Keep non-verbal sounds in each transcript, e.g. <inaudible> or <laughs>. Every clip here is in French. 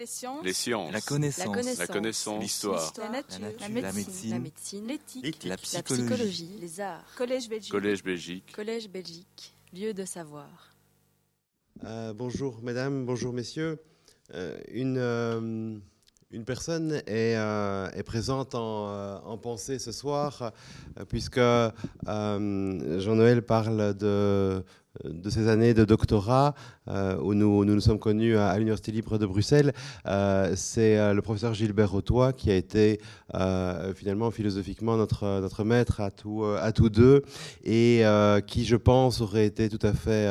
Les sciences. Les sciences. La connaissance. La connaissance. L'histoire. La nature. La nature. La La médecine. médecine. La médecine, L'éthique. La la psychologie. psychologie, les arts. Collège Belgique. Collège Belgique. Collège Belgique, lieu de savoir. Euh, bonjour mesdames, bonjour messieurs. Euh, une, euh, une personne est, euh, est présente en, euh, en pensée ce soir, euh, puisque euh, Jean-Noël parle de, de ses années de doctorat, euh, où nous, nous sommes connus à, l'Université libre de Bruxelles. Euh, C'est euh, le professeur Gilbert Autois qui a été finalement philosophiquement notre, notre maître à, euh, à tous deux, et qui, je pense, aurait été tout à fait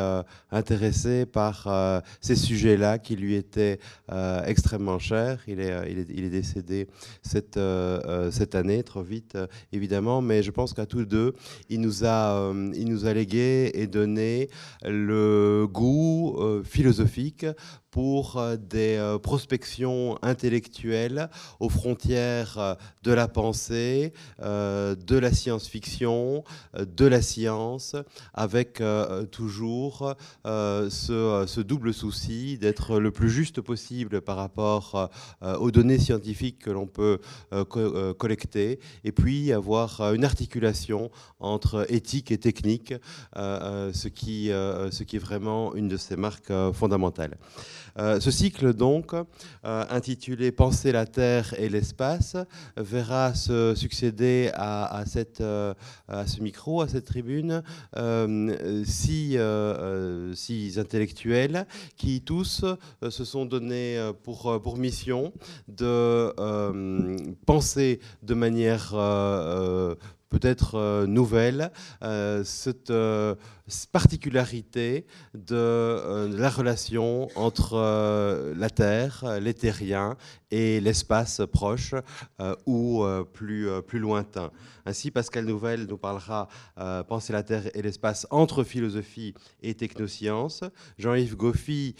intéressé par ces sujets-là qui lui étaient extrêmement chers. Il est, il est, il est décédé cette, cette année, trop vite évidemment, mais je pense qu'à tous deux, il nous a, il nous a légué et donné le goût euh, philosophique pour euh, des euh, prospections intellectuelles aux frontières euh, de la pensée, de la science-fiction, de la science, avec toujours ce, double souci d'être le plus juste possible par rapport aux données scientifiques que l'on peut co- collecter, et puis avoir une articulation entre éthique et technique, ce, qui, ce qui est vraiment une de ses marques fondamentales. Euh, ce cycle, donc, euh, intitulé Penser la Terre et l'espace, verra se succéder à, euh, ce micro, à cette tribune, six, six intellectuels qui tous se sont donnés pour, mission de penser de manière peut-être euh, nouvelle euh, cette euh, particularité de la relation entre la Terre, les terriens et l'espace proche ou plus, plus lointain. Ainsi, Pascal Nouvelle nous parlera Penser la Terre et l'espace entre philosophie et technosciences. Jean-Yves Goffy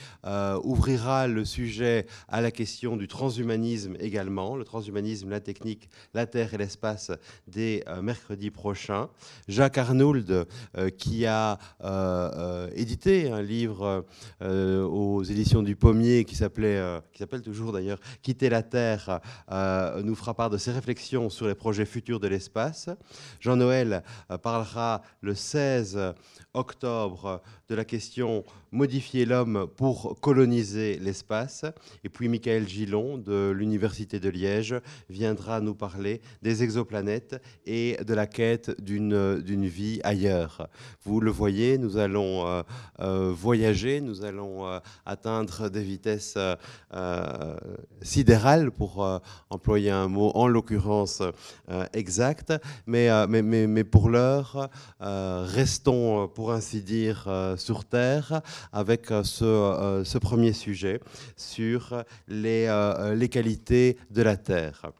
ouvrira le sujet à la question du transhumanisme également, le transhumanisme, la technique, la Terre et l'espace dès euh, prochain. Jacques Arnould, euh, qui a euh, euh, édité un livre aux éditions du Pommier qui s'appelait, qui s'appelle toujours d'ailleurs Quitter la Terre, nous fera part de ses réflexions sur les projets futurs de l'espace. Jean-Noël parlera le 16 octobre de la question modifier l'homme pour coloniser l'espace. Et puis Michael Gillon de l'Université de Liège viendra nous parler des exoplanètes et de la quête d'une vie ailleurs. Vous le voyez, nous allons euh, euh, voyager, nous allons euh, atteindre des vitesses sidérales, pour employer un mot en l'occurrence exact. Mais, mais, mais, mais pour l'heure, restons, pour ainsi dire, sur Terre avec euh, ce, euh, ce premier sujet sur les, euh, les qualités de la Terre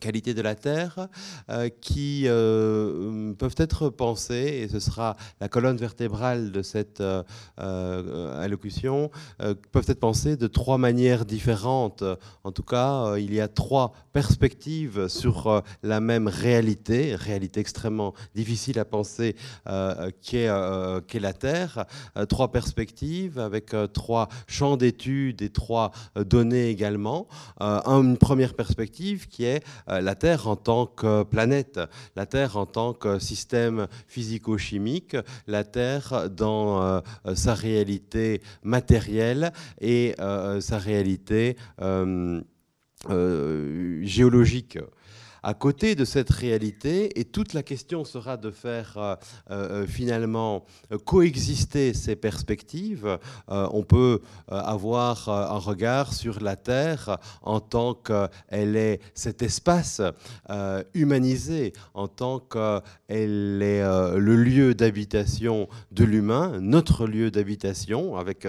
qualités de la Terre euh, qui euh, peuvent être pensées, et ce sera la colonne vertébrale de cette euh, allocution, peuvent être pensées de trois manières différentes. En tout cas, il y a trois perspectives sur la même réalité, réalité extrêmement difficile à penser qu'est qu'est la Terre. Trois perspectives avec trois champs d'études et trois données également. Une première perspective qui est la Terre en tant que planète, la Terre en tant que système physico-chimique, la Terre dans euh, sa réalité matérielle et euh, sa réalité euh, euh, géologique. À côté de cette réalité, et toute la question sera de faire euh, euh, finalement euh, coexister ces perspectives, on peut avoir un regard sur la Terre en tant qu'elle est cet espace humanisé, en tant qu'elle est le lieu d'habitation de l'humain, notre lieu d'habitation, avec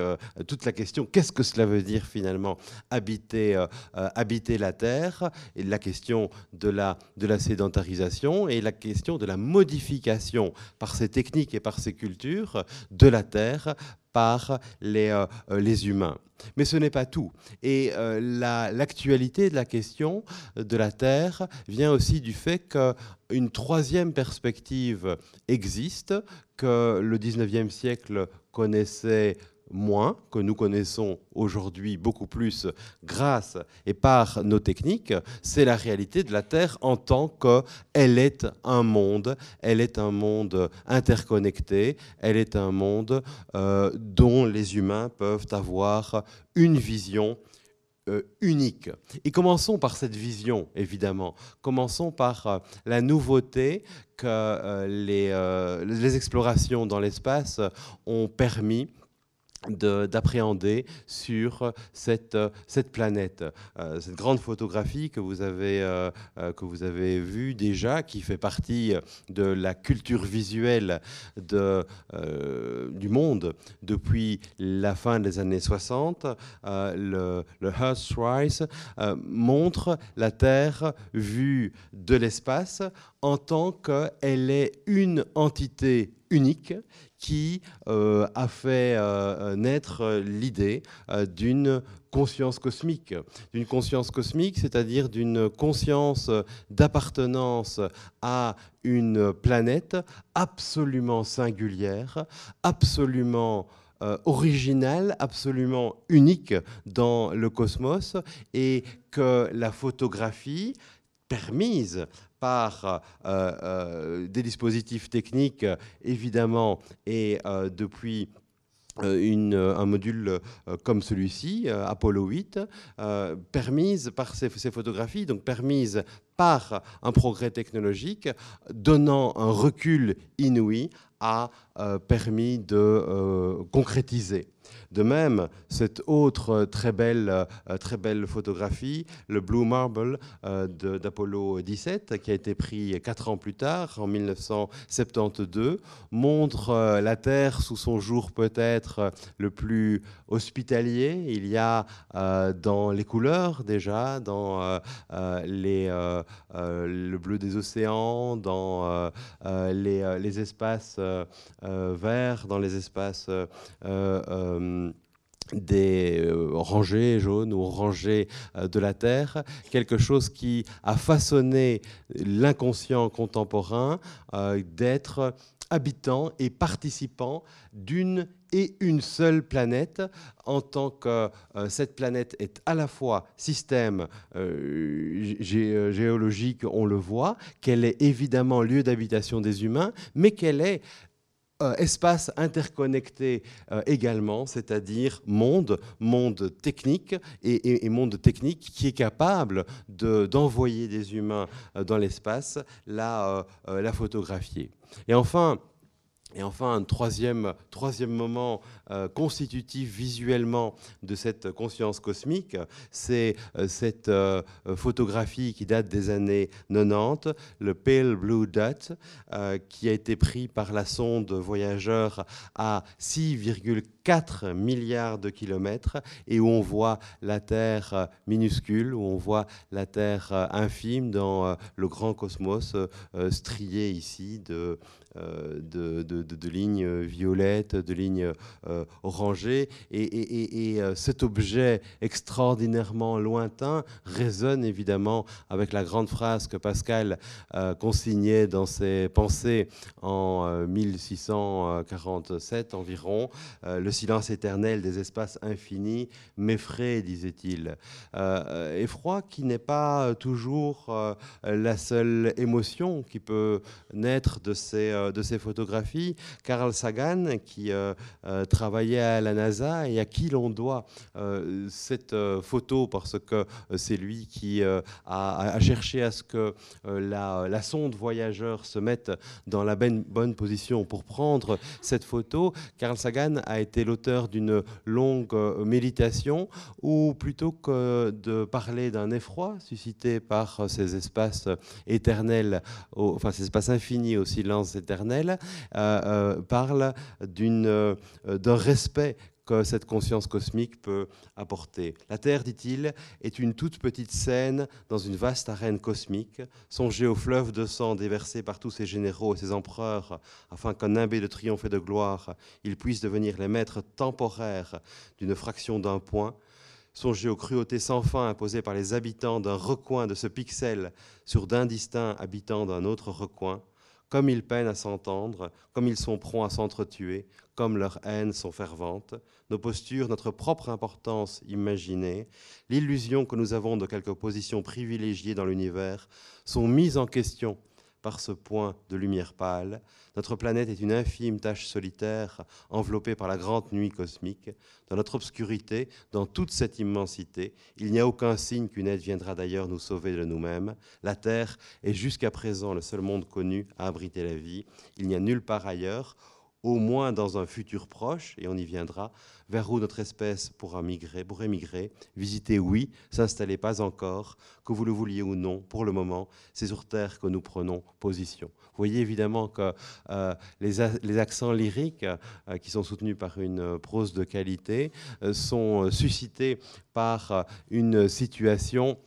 toute la question qu'est-ce que cela veut dire finalement habiter, habiter la Terre, et la question de la de la sédentarisation et la question de la modification par ces techniques et par ces cultures de la Terre par les, euh, les humains. Mais ce n'est pas tout. Et euh, la- l'actualité de la question de la Terre vient aussi du fait qu'une troisième perspective existe, que le 19e siècle connaissait moins, que nous connaissons aujourd'hui beaucoup plus grâce et par nos techniques, c'est la réalité de la Terre en tant qu'elle est un monde, elle est un monde interconnecté, elle est un monde euh, dont les humains peuvent avoir une vision euh, unique. Et commençons par cette vision, évidemment. Commençons par euh, la nouveauté que les, les, explorations dans l'espace ont permis d'appréhender sur cette, cette planète. Euh, cette grande photographie que vous, avez, euh, euh, que vous avez vue déjà, qui fait partie de la culture visuelle du monde depuis la fin des années 60, le, le Earthrise montre la Terre vue de l'espace en tant qu'elle est une entité unique qui euh, a fait euh, naître l'idée euh, d'une conscience cosmique, d'une conscience cosmique, c'est-à-dire d'une conscience d'appartenance à une planète absolument singulière, absolument originale, absolument unique dans le cosmos, et que la photographie permise par euh, euh, des dispositifs techniques, évidemment, et euh, depuis un module comme celui-ci, Apollo 8, permise par ces, photographies, donc permise par un progrès technologique, donnant un recul inouï, a permis de concrétiser de même, cette autre très belle, euh, très belle photographie, le Blue Marble euh, d'Apollo 17, qui a été pris quatre ans plus tard, en 1972, montre euh, la Terre sous son jour peut-être le plus hospitalier. Il y a dans les couleurs déjà, dans les, le bleu des océans, dans les, espaces verts, dans les espaces euh, des euh, rangées jaunes ou rangées euh, de la Terre, quelque chose qui a façonné l'inconscient contemporain d'être habitant et participant d'une et une seule planète, en tant que cette planète est à la fois système géologique, on le voit, qu'elle est évidemment lieu d'habitation des humains, mais qu'elle est euh, espace interconnecté euh, également, c'est-à-dire monde, monde technique et, monde technique qui est capable d'envoyer des humains euh, dans l'espace, la, la photographier. Et enfin, et enfin, un troisième, troisième moment euh, constitutif visuellement de cette conscience cosmique, c'est euh, cette euh, photographie qui date des années 90, le Pale Blue Dot, qui a été pris par la sonde voyageur à 6,4 milliards de kilomètres et où on voit la Terre minuscule, où on voit la Terre infime dans le grand cosmos strié ici de euh, de, de, lignes violettes, de lignes euh, orangées. Et, euh, cet objet extraordinairement lointain résonne évidemment avec la grande phrase que Pascal consignait dans ses pensées en 1647 environ. le silence éternel des espaces infinis m'effraie, disait-il. effroi qui n'est pas toujours la seule émotion qui peut naître de ces euh, de ces photographies. Carl Sagan, qui euh, euh, travaillait à la NASA et à qui l'on doit cette photo, parce que c'est lui qui a, cherché à ce que la, sonde voyageur se mette dans la bonne, bonne position pour prendre cette photo. Carl Sagan a été l'auteur d'une longue méditation où, plutôt que de parler d'un effroi suscité par ces espaces éternels, enfin ces espaces infinis au silence éternel, euh, euh, parle euh, d'un respect que cette conscience cosmique peut apporter. La Terre, dit-il, est une toute petite scène dans une vaste arène cosmique. Songez au fleuve de sang déversé par tous ces généraux et ces empereurs, afin qu'en nimbé de triomphe et de gloire, ils puissent devenir les maîtres temporaires d'une fraction d'un point. Songez aux cruautés sans fin imposées par les habitants d'un recoin de ce pixel sur d'indistincts habitants d'un autre recoin comme ils peinent à s'entendre, comme ils sont prompts à s'entretuer, comme leurs haines sont ferventes, nos postures, notre propre importance imaginée, l'illusion que nous avons de quelques positions privilégiées dans l'univers sont mises en question par ce point de lumière pâle. Notre planète est une infime tache solitaire enveloppée par la grande nuit cosmique. Dans notre obscurité, dans toute cette immensité, il n'y a aucun signe qu'une aide viendra d'ailleurs nous sauver de nous-mêmes. La Terre est jusqu'à présent le seul monde connu à abriter la vie. Il n'y a nulle part ailleurs au moins dans un futur proche, et on y viendra, vers où notre espèce pourra migrer, pourrait migrer, visiter, oui, s'installer pas encore, que vous le vouliez ou non, pour le moment, c'est sur Terre que nous prenons position. Vous voyez évidemment que euh, les, accents lyriques, euh, qui sont soutenus par une prose de qualité, euh, sont suscités par une situation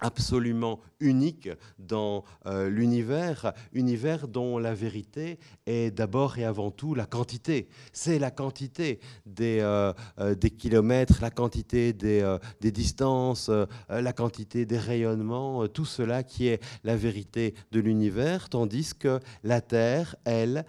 absolument unique dans euh, l'univers, univers dont la vérité est d'abord et avant tout la quantité. C'est la quantité des, euh, euh, kilomètres, la quantité des, des distances, la quantité des rayonnements, tout cela qui est la vérité de l'univers, tandis que la Terre, elle,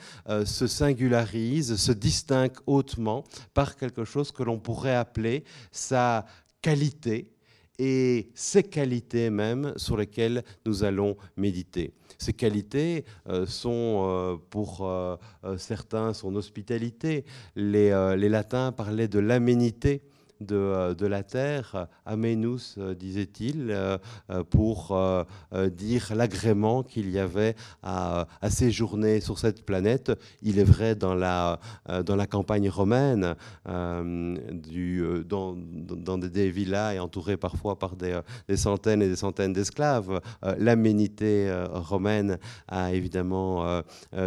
se singularise, se distingue hautement par quelque chose que l'on pourrait appeler sa qualité, et ces qualités même sur lesquelles nous allons méditer. Ces qualités euh, sont euh, pour euh, certains son hospitalité. Les, les latins parlaient de l'aménité euh, de, la terre, Amenus, euh, disait-il, euh, pour dire l'agrément qu'il y avait à, séjourner sur cette planète. Il est vrai dans la, dans la campagne romaine, dans, des villas et entourés parfois par des, centaines et des centaines d'esclaves, l'aménité romaine a évidemment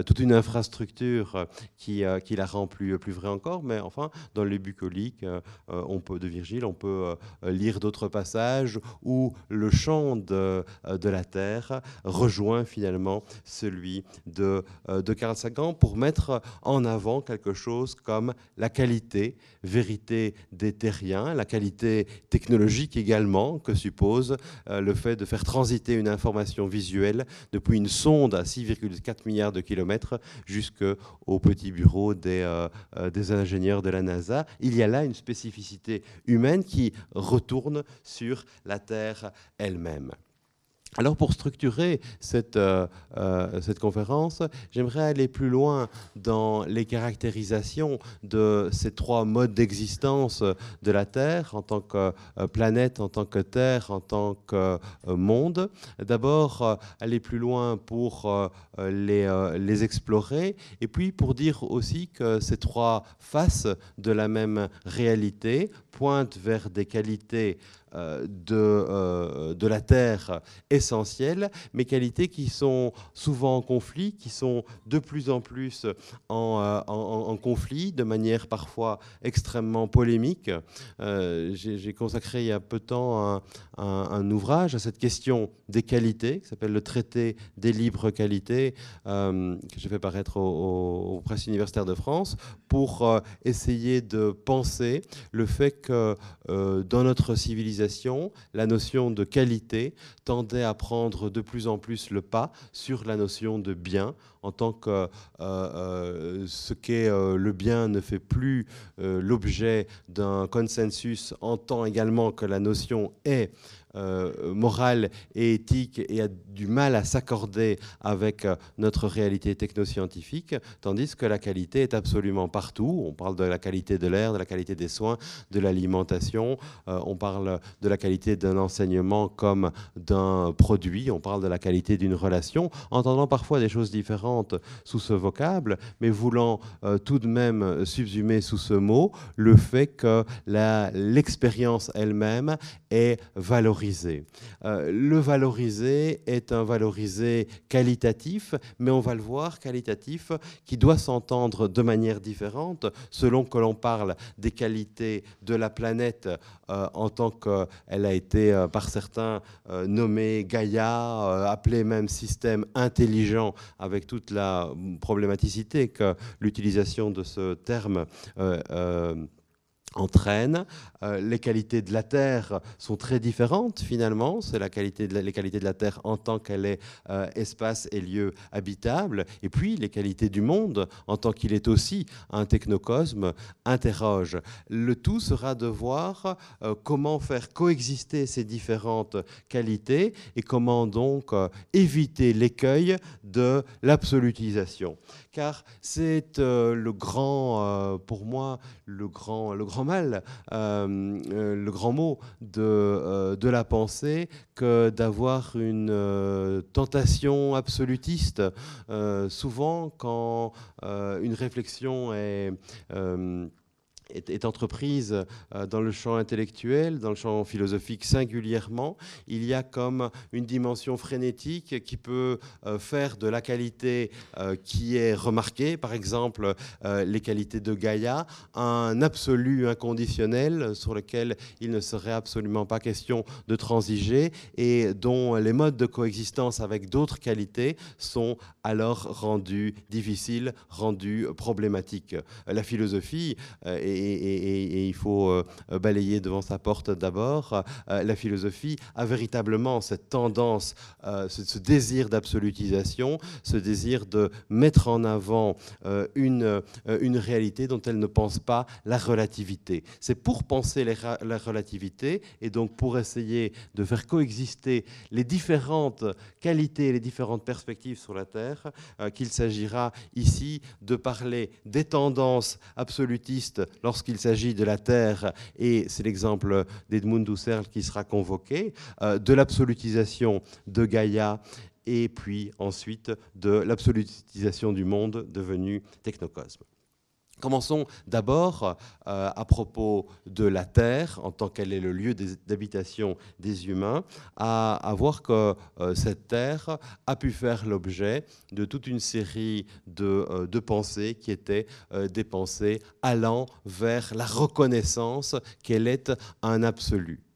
toute une infrastructure qui, qui la rend plus, plus vraie encore, mais enfin, dans les bucoliques, on de Virgile, on peut euh, lire d'autres passages où le chant de, euh, de, la terre rejoint finalement celui de, euh, de Carl Sagan pour mettre en avant quelque chose comme la qualité, vérité des terriens, la qualité technologique également que suppose le fait de faire transiter une information visuelle depuis une sonde à 6,4 milliards de kilomètres jusqu'au petit bureau des, des ingénieurs de la NASA. Il y a là une spécificité humaine qui retourne sur la Terre elle-même. Alors pour structurer cette, euh, euh, cette conférence, j'aimerais aller plus loin dans les caractérisations de ces trois modes d'existence de la Terre en tant que euh, planète, en tant que Terre, en tant que monde. D'abord, aller plus loin pour les, les explorer et puis pour dire aussi que ces trois faces de la même réalité pointent vers des qualités de, euh, de la terre essentielle, mais qualités qui sont souvent en conflit, qui sont de plus en plus en, euh, conflit, de manière parfois extrêmement polémique. J'ai consacré il y a peu de temps un, ouvrage à cette question des qualités, qui s'appelle le traité des libres qualités, que j'ai fait paraître au, au, Presse universitaire de France, pour essayer de penser le fait que dans notre civilisation, la notion de qualité tendait à prendre de plus en plus le pas sur la notion de bien, en tant que euh, euh, ce qu'est euh, le bien ne fait plus l'objet d'un consensus, en tant également que la notion est euh, morale et éthique et a du mal à s'accorder avec euh, notre réalité technoscientifique, tandis que la qualité est absolument partout. On parle de la qualité de l'air, de la qualité des soins, de l'alimentation, euh, on parle de la qualité d'un enseignement comme d'un produit, on parle de la qualité d'une relation, entendant parfois des choses différentes sous ce vocable, mais voulant tout de même subsumer sous ce mot le fait que l'expérience elle-même est valorisée euh, le valoriser est un valorisé qualitatif, mais on va le voir, qualitatif, qui doit s'entendre de manière différente selon que l'on parle des qualités de la planète euh, en tant qu'elle a été euh, par certains nommée Gaïa, appelée même système intelligent, avec toute la problématicité que l'utilisation de ce terme entraîne. Euh, les qualités de la Terre sont très différentes finalement. C'est la qualité de les qualités de la Terre en tant qu'elle est euh, espace et lieu habitable. Et puis les qualités du monde en tant qu'il est aussi un technocosme interroge. Le tout sera de voir euh, comment faire coexister ces différentes qualités et comment donc éviter l'écueil de l'absolutisation. Car c'est le grand, pour moi, le grand, le grand mal, euh, euh, le grand mot de, euh, de la pensée que d'avoir une tentation absolutiste. souvent, quand une réflexion est est, entreprise euh, dans le champ intellectuel, dans le champ philosophique singulièrement, il y a comme une dimension frénétique qui peut euh, faire de la qualité euh, qui est remarquée, par exemple les qualités de Gaïa, un absolu inconditionnel sur lequel il ne serait absolument pas question de transiger et dont les modes de coexistence avec d'autres qualités sont alors rendus difficiles, rendus problématiques. La philosophie est et, il faut euh, balayer devant sa porte d'abord. Euh, la philosophie a véritablement cette tendance, euh, ce, désir d'absolutisation, ce désir de mettre en avant une, une réalité dont elle ne pense pas la relativité. C'est pour penser la relativité et donc pour essayer de faire coexister les différentes qualités, les différentes perspectives sur la Terre, qu'il s'agira ici de parler des tendances absolutistes lorsqu'il s'agit de la Terre, et c'est l'exemple d'Edmund Husserl qui sera convoqué, euh, de l'absolutisation de Gaïa et puis ensuite de l'absolutisation du monde devenu technocosme. Commençons d'abord euh, à propos de la Terre, en tant qu'elle est le lieu d'habitation des humains, à, voir que euh, cette Terre a pu faire l'objet de toute une série de, euh, de pensées qui étaient des pensées allant vers la reconnaissance qu'elle est un absolu.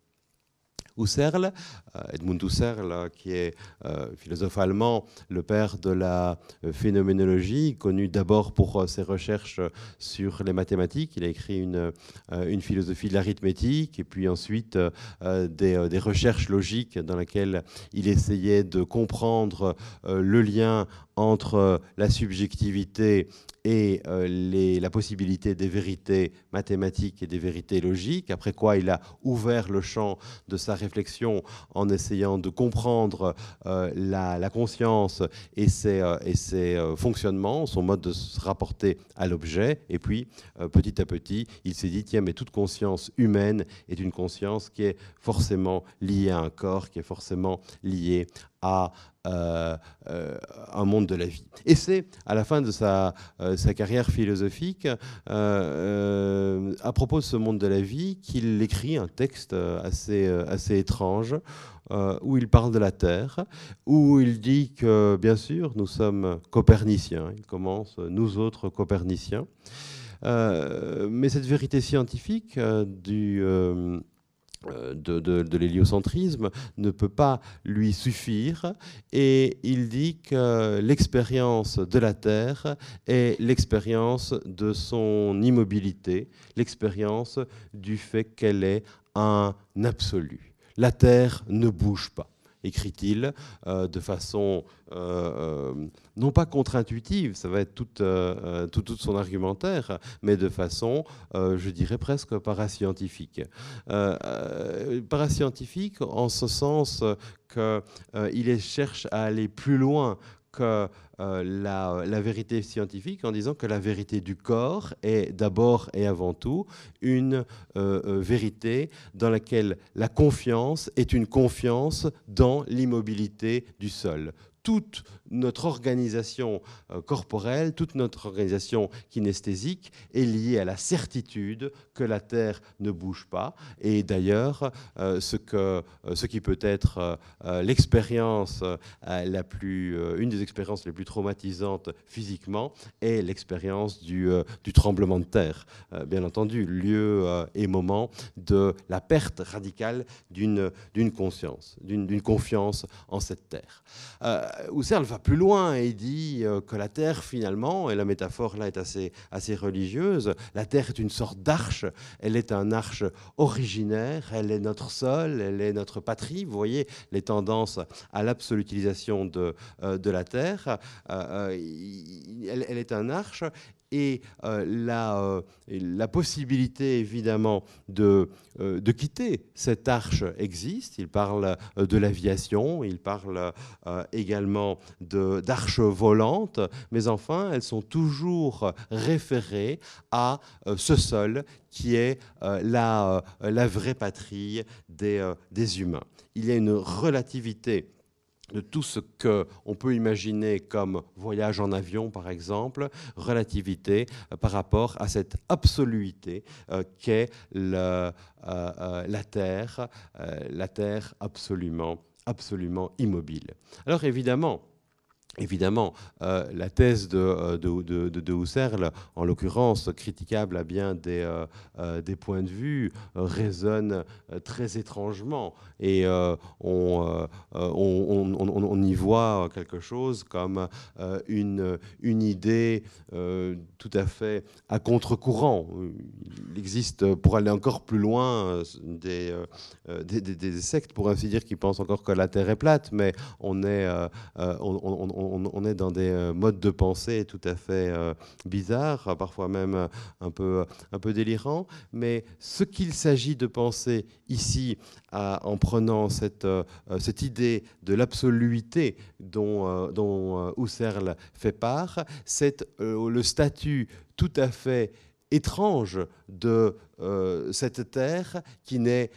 Husserl, euh, Edmund Husserl, qui est euh, philosophe allemand, le père de la euh, phénoménologie, connu d'abord pour ses recherches sur les mathématiques. Il a écrit une, une philosophie de l'arithmétique et puis ensuite des, des, recherches logiques dans lesquelles il essayait de comprendre le lien entre la subjectivité et les, la possibilité des vérités mathématiques et des vérités logiques, après quoi il a ouvert le champ de sa réflexion en essayant de comprendre euh, la, conscience et ses, euh, et ses euh, fonctionnements, son mode de se rapporter à l'objet. Et puis, petit à petit, il s'est dit, tiens, mais toute conscience humaine est une conscience qui est forcément liée à un corps, qui est forcément liée à un monde de la vie. Et c'est à la fin de sa, sa carrière philosophique, à propos de ce monde de la vie, qu'il écrit un texte assez, assez étrange euh, où il parle de la Terre, où il dit que, bien sûr, nous sommes coperniciens. Il commence, nous autres coperniciens. Euh, mais cette vérité scientifique euh, du... de, de, l'héliocentrisme ne peut pas lui suffire et il dit que l'expérience de la Terre est l'expérience de son immobilité, l'expérience du fait qu'elle est un absolu. La Terre ne bouge pas, écrit-il euh, de façon euh, euh, non pas contre-intuitive, ça va être toute, tout, son argumentaire, mais de façon, je dirais presque parascientifique. parascientifique en ce sens qu'il cherche à aller plus loin que euh, la, vérité scientifique en disant que la vérité du corps est d'abord et avant tout une euh, euh, vérité dans laquelle la confiance est une confiance dans l'immobilité du sol. Toute notre organisation euh, corporelle, toute notre organisation kinesthésique est liée à la certitude que la Terre ne bouge pas. Et d'ailleurs, euh, ce, que, euh, ce qui peut être l'expérience la plus, une des expériences les plus traumatisantes physiquement est l'expérience du, tremblement de terre. bien entendu, lieu et moment de la perte radicale d'une conscience, d'une confiance en cette Terre Husserl va plus loin et dit que la Terre, finalement, et la métaphore là est assez, assez religieuse, la Terre est une sorte d'arche, elle est un arche originaire, elle est notre sol, elle est notre patrie. Vous voyez les tendances à l'absolutisation de, de la Terre. Elle, elle, est un arche et euh, euh, la, possibilité évidemment de, euh, quitter cette arche existe. Il parle de l'aviation, il parle également d'arches volantes, mais enfin elles sont toujours référées à ce sol qui est la, la, vraie patrie des, des humains. Il y a une relativité de tout ce qu'on peut imaginer comme voyage en avion, par exemple, relativité euh, par rapport à cette absoluité euh, qu'est euh, la Terre, la Terre absolument, absolument immobile. Alors évidemment, Évidemment, euh, la thèse de, euh, de, de, Husserl, en l'occurrence critiquable à bien des, euh, des points de vue, résonne très étrangement et on, on, on, y voit quelque chose comme une, une idée tout à fait à contre-courant. Il existe, pour aller encore plus loin, des, des, des, sectes, pour ainsi dire, qui pensent encore que la Terre est plate, mais on est... on, on, est dans des euh, modes de pensée tout à fait euh, bizarres, parfois même euh, un peu, un peu délirants. Mais ce qu'il s'agit de penser ici, en prenant cette, cette idée de l'absoluité dont, dont Husserl fait part, c'est le statut tout à fait étrange de cette terre qui n'est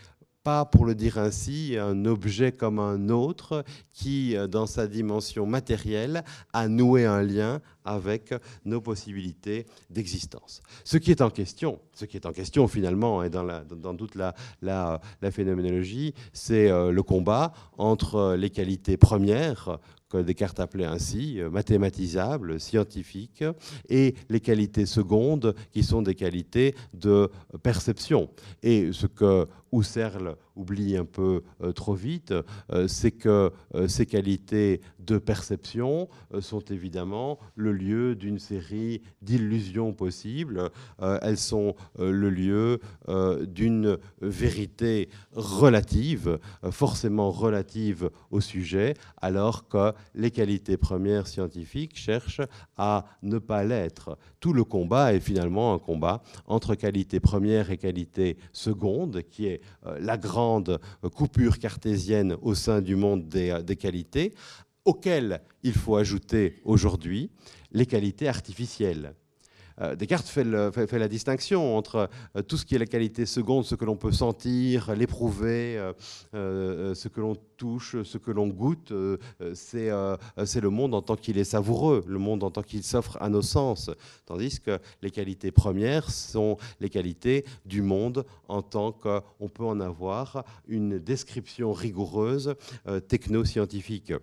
pas, pour le dire ainsi, un objet comme un autre qui, euh, dans sa dimension matérielle, a noué un lien avec nos possibilités d'existence. Ce qui est en question, ce qui est en question finalement, et dans, dans toute la, la, la phénoménologie, c'est euh, le combat entre les qualités premières que Descartes appelait ainsi, euh, mathématisables, scientifiques, et les qualités secondes, qui sont des qualités de perception. Et ce que Husserl oublie un peu euh, trop vite, euh, c'est que euh, ces qualités de perception sont évidemment le lieu d'une série d'illusions possibles. elles sont le lieu d'une vérité relative, forcément relative au sujet, alors que les qualités premières scientifiques cherchent à ne pas l'être. Tout le combat est finalement un combat entre qualité première et qualité seconde, qui est la grande coupure cartésienne au sein du monde des, des qualités, auxquelles il faut ajouter aujourd'hui les qualités artificielles. Euh, Descartes fait, la distinction entre euh, tout ce qui est la qualité seconde, ce que l'on peut sentir, l'éprouver, euh, ce que l'on touche, ce que l'on goûte, c'est le monde en tant qu'il est savoureux, le monde en tant qu'il s'offre à nos sens. Tandis que les qualités premières sont les qualités du monde en tant qu'on peut en avoir une description rigoureuse techno-scientifique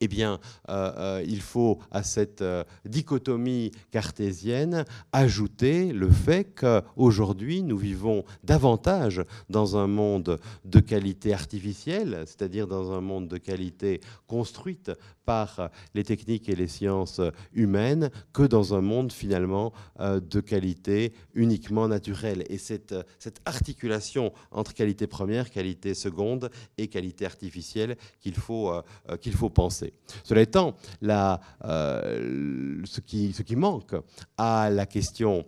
eh bien, euh, euh, il faut à cette euh, dichotomie cartésienne ajouter le fait qu'aujourd'hui, nous vivons davantage dans un monde de qualité artificielle, c'est-à-dire dans un monde de qualité construite par les techniques et les sciences humaines, que dans un monde finalement de qualité uniquement naturelle. Et cette, cette articulation entre qualité première, qualité seconde et qualité artificielle qu'il faut, faut penser. Cela étant, euh, ce, qui, ce qui manque à la question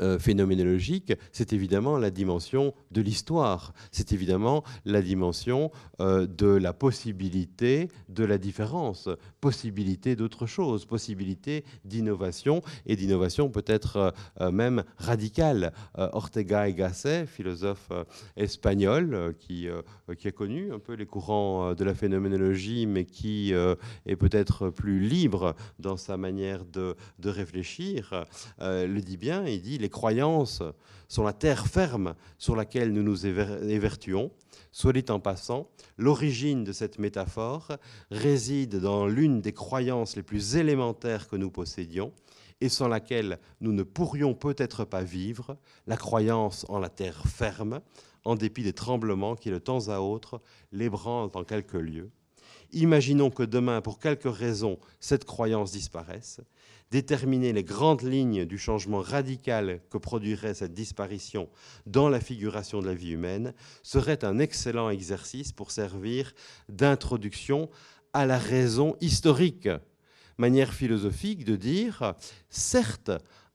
euh, phénoménologique, c'est évidemment la dimension de l'histoire, c'est évidemment la dimension euh, de la possibilité de la différence, possibilité d'autre chose, possibilité d'innovation et d'innovation peut-être euh, même radicale. Ortega y Gasset, philosophe espagnol qui, a connu un peu les courants de la phénoménologie, mais qui est peut-être plus libre dans sa manière de, de réfléchir, le dit bien, il dit les croyances sont la terre ferme sur laquelle nous nous évertuons. Soit dit en passant, l'origine de cette métaphore réside dans l'une des croyances les plus élémentaires que nous possédions et sans laquelle nous ne pourrions peut-être pas vivre, la croyance en la terre ferme, en dépit des tremblements qui de temps à autre l'ébranlent en quelques lieux. imaginons que demain, pour quelque raison, cette croyance disparaisse, déterminer les grandes lignes du changement radical que produirait cette disparition dans la figuration de la vie humaine serait un excellent exercice pour servir d'introduction à la raison historique. Manière philosophique de dire, certes,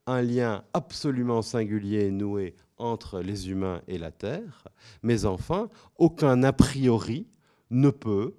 un lien absolument singulier noué entre les humains et la Terre, mais enfin, aucun a priori ne peut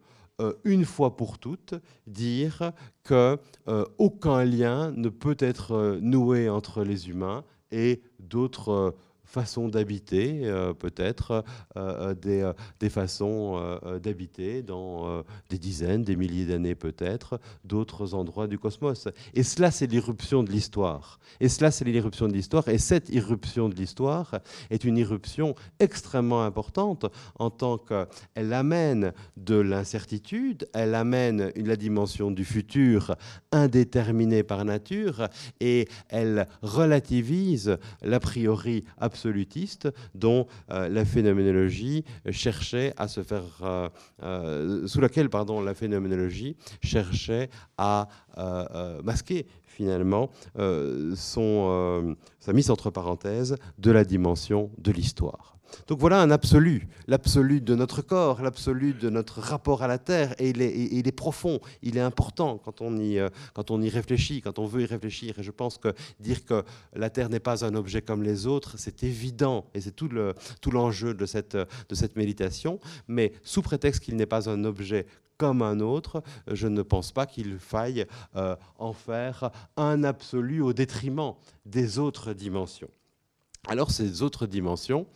une fois pour toutes, dire que euh, aucun lien ne peut être euh, noué entre les humains et d'autres façons d'habiter, euh, peut-être euh, euh, des, façons d'habiter dans des dizaines, des milliers d'années peut-être, d'autres endroits du cosmos. Et cela, c'est l'irruption de l'histoire. Et cela, c'est l'irruption de l'histoire. Et cette irruption de l'histoire est une irruption extrêmement importante en tant qu'elle amène de l'incertitude, elle amène la dimension du futur indéterminée par nature, et elle relativise l'a priori absolument absolutiste dont euh, la phénoménologie cherchait à se faire, euh, euh, sous laquelle pardon, la phénoménologie cherchait à masquer finalement son, sa mise entre parenthèses de la dimension de l'histoire. Donc voilà un absolu, l'absolu de notre corps, l'absolu de notre rapport à la Terre, et il, est, profond, il est important quand on, y, euh, quand on y réfléchit, quand on veut y réfléchir. Et je pense que dire que la Terre n'est pas un objet comme les autres, c'est évident, et c'est tout l'enjeu de, cette, de cette méditation, mais sous prétexte qu'il n'est pas un objet comme un autre, je ne pense pas qu'il faille euh, en faire un absolu au détriment des autres dimensions. Alors ces autres dimensions,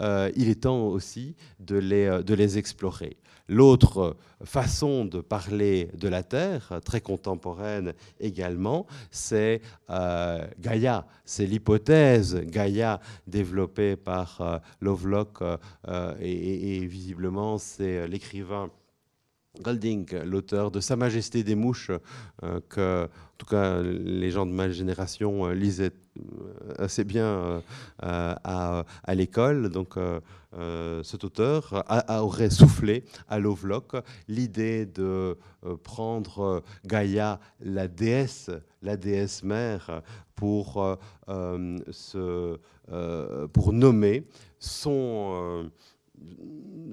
euh, il est temps aussi de les, euh, de les explorer. L'autre façon de parler de la Terre, très contemporaine également, c'est euh, Gaïa. C'est l'hypothèse Gaïa développée par Lovelock et, et, visiblement c'est l'écrivain Golding, l'auteur de Sa Majesté des Mouches, que en tout cas les gens de ma génération lisaient euh, assez bien euh, à, l'école. Donc, euh, cet auteur aurait soufflé à Lovelock l'idée de prendre Gaïa, la déesse, la déesse mère, pour, se, pour nommer son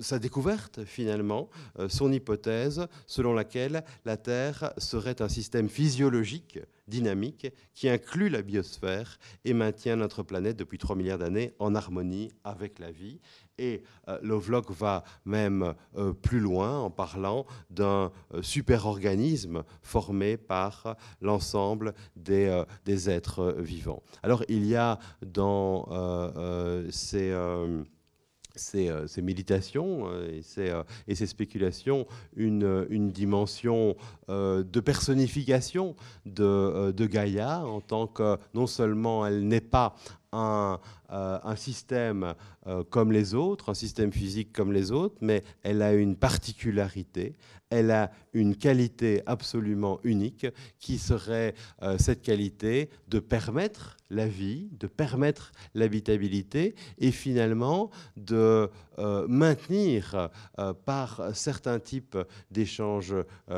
sa découverte, finalement, euh, son hypothèse selon laquelle la Terre serait un système physiologique dynamique qui inclut la biosphère et maintient notre planète depuis 3 milliards d'années en harmonie avec la vie. Et euh, Lovelock va même euh, plus loin en parlant d'un super-organisme formé par l'ensemble des, des, êtres vivants. Alors il y a dans ces euh, ces, méditations euh, euh, et ces, spéculations une, dimension de personnification de, Gaïa en tant que non seulement elle n'est pas un, un système comme les autres, un système physique comme les autres, mais elle a une particularité, elle a une qualité absolument unique qui serait euh, cette qualité de permettre la vie, de permettre l'habitabilité et finalement de euh, maintenir euh, par certains types d'échanges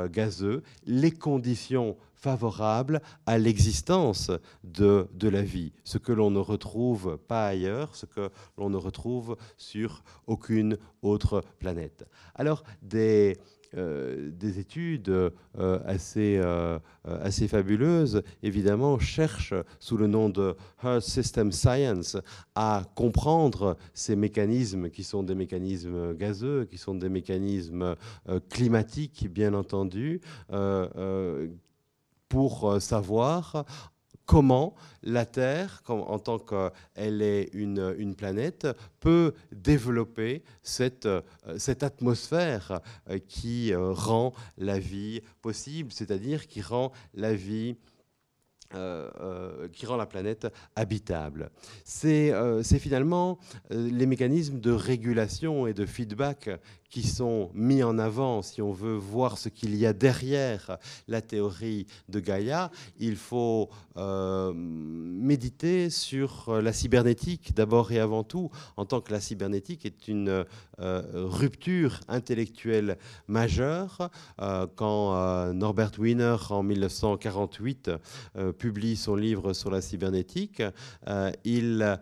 gazeux les conditions favorables à l'existence de, de, la vie, ce que l'on ne retrouve pas ailleurs, ce que l'on ne retrouve sur aucune autre planète. Alors, des, euh, des études euh, assez, euh, assez fabuleuses, évidemment, cherchent sous le nom de Earth System Science à comprendre ces mécanismes qui sont des mécanismes gazeux, qui sont des mécanismes climatiques, bien entendu, pour savoir comment la Terre, en tant qu'elle est une, planète, peut développer cette, euh, atmosphère euh, qui euh, rend la vie possible, c'est-à-dire qui rend la vie qui rend la planète habitable. C'est finalement les mécanismes de régulation et de feedback qui sont mis en avant, si on veut voir ce qu'il y a derrière la théorie de Gaïa, il faut euh, méditer sur la cybernétique d'abord et avant tout, en tant que la cybernétique est une euh, rupture intellectuelle majeure. Euh, quand Norbert Wiener, en 1948, publie son livre sur la cybernétique, il